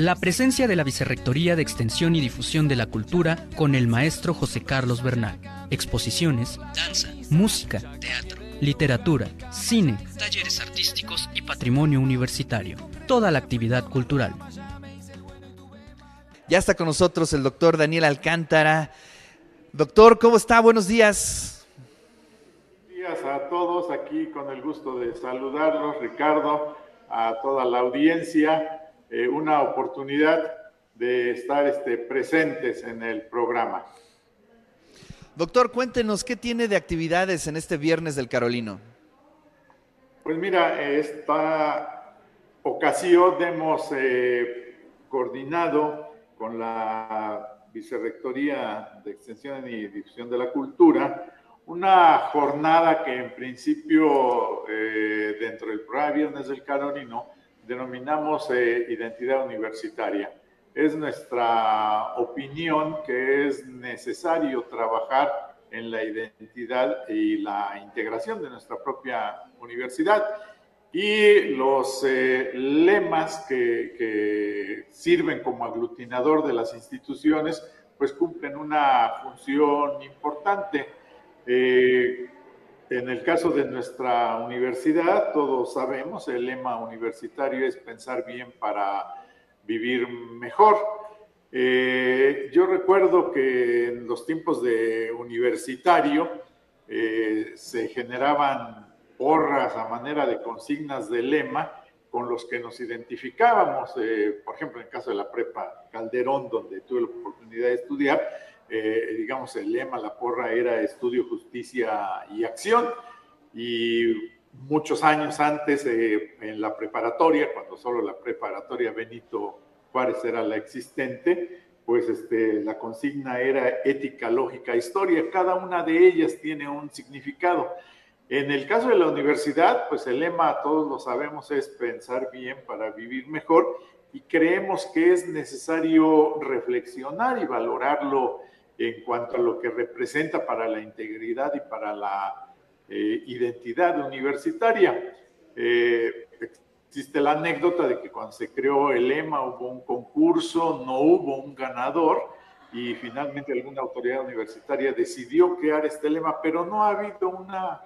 La presencia de la Vicerrectoría de Extensión y Difusión de la Cultura con el maestro José Carlos Bernal. Exposiciones, danza, música, teatro, literatura, cine, talleres artísticos y patrimonio universitario. Toda la actividad cultural. Ya está con nosotros el doctor Daniel Alcántara. Doctor, ¿cómo está? Buenos días. Buenos días a todos, aquí con el gusto de saludarlos, Ricardo, a toda la audiencia eh, una oportunidad de estar este, presentes en el programa. Doctor, cuéntenos, ¿qué tiene de actividades en este viernes del Carolino? Pues mira, esta ocasión hemos eh, coordinado con la Vicerrectoría de Extensión y Difusión de la Cultura una jornada que en principio eh, dentro del programa Viernes del Carolino denominamos eh, identidad universitaria. Es nuestra opinión que es necesario trabajar en la identidad y la integración de nuestra propia universidad. Y los eh, lemas que, sirven como aglutinador de las instituciones, pues cumplen una función importante. Eh, en el caso de nuestra universidad, todos sabemos, el lema universitario es pensar bien para vivir mejor. Eh, yo recuerdo que en los tiempos de universitario eh, se generaban porras a manera de consignas de lema con los que nos identificábamos, eh, por ejemplo, en el caso de la prepa Calderón, donde tuve la oportunidad de estudiar, eh, digamos, el lema, la porra era estudio, justicia y acción. Y muchos años antes, eh, en la preparatoria, cuando solo la preparatoria Benito Juárez era la existente, pues este, la consigna era ética, lógica, historia. Cada una de ellas tiene un significado. En el caso de la universidad, pues el lema, todos lo sabemos, es pensar bien para vivir mejor y creemos que es necesario reflexionar y valorarlo en cuanto a lo que representa para la integridad y para la eh, identidad universitaria. Eh, existe la anécdota de que cuando se creó el lema hubo un concurso, no hubo un ganador y finalmente alguna autoridad universitaria decidió crear este lema, pero no ha habido una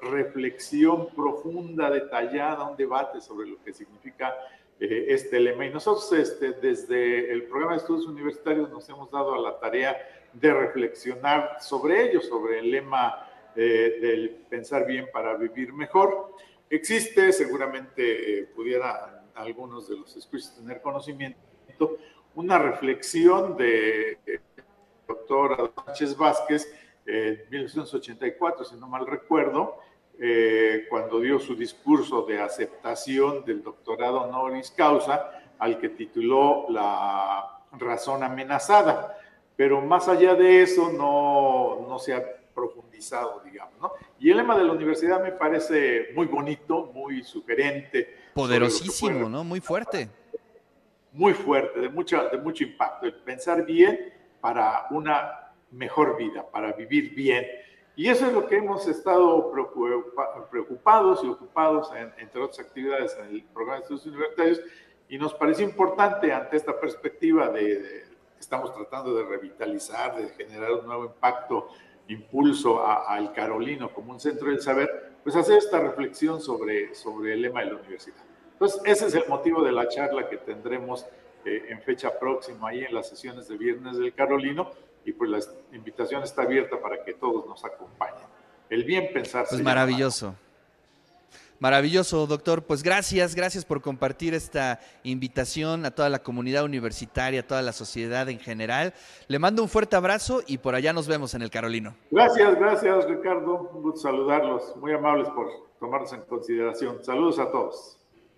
reflexión profunda, detallada, un debate sobre lo que significa eh, este lema. Y nosotros este, desde el programa de estudios universitarios nos hemos dado a la tarea de reflexionar sobre ello, sobre el lema eh, del pensar bien para vivir mejor. Existe, seguramente eh, pudiera algunos de los escuchas tener conocimiento, una reflexión de eh, doctor Sánchez Vázquez en 1984, si no mal recuerdo, cuando dio su discurso de aceptación del doctorado honoris causa, al que tituló La razón amenazada pero más allá de eso no, no se ha profundizado, digamos, ¿no? Y el lema de la universidad me parece muy bonito, muy sugerente. Poderosísimo, ¿no? Muy fuerte. Muy fuerte, de, mucha, de mucho impacto. El pensar bien para una mejor vida, para vivir bien. Y eso es lo que hemos estado preocupados y ocupados, entre otras actividades, en el programa de estudios universitarios, y nos parece importante ante esta perspectiva de estamos tratando de revitalizar, de generar un nuevo impacto, impulso al Carolino como un centro del saber, pues hacer esta reflexión sobre, sobre el lema de la universidad. Entonces, ese es el motivo de la charla que tendremos eh, en fecha próxima ahí en las sesiones de Viernes del Carolino y pues la invitación está abierta para que todos nos acompañen. El bien pensar. Pues maravilloso. Maravilloso, doctor. Pues gracias, gracias por compartir esta invitación a toda la comunidad universitaria, a toda la sociedad en general. Le mando un fuerte abrazo y por allá nos vemos en el Carolino. Gracias, gracias, Ricardo. Un gusto saludarlos. Muy amables por tomarnos en consideración. Saludos a todos.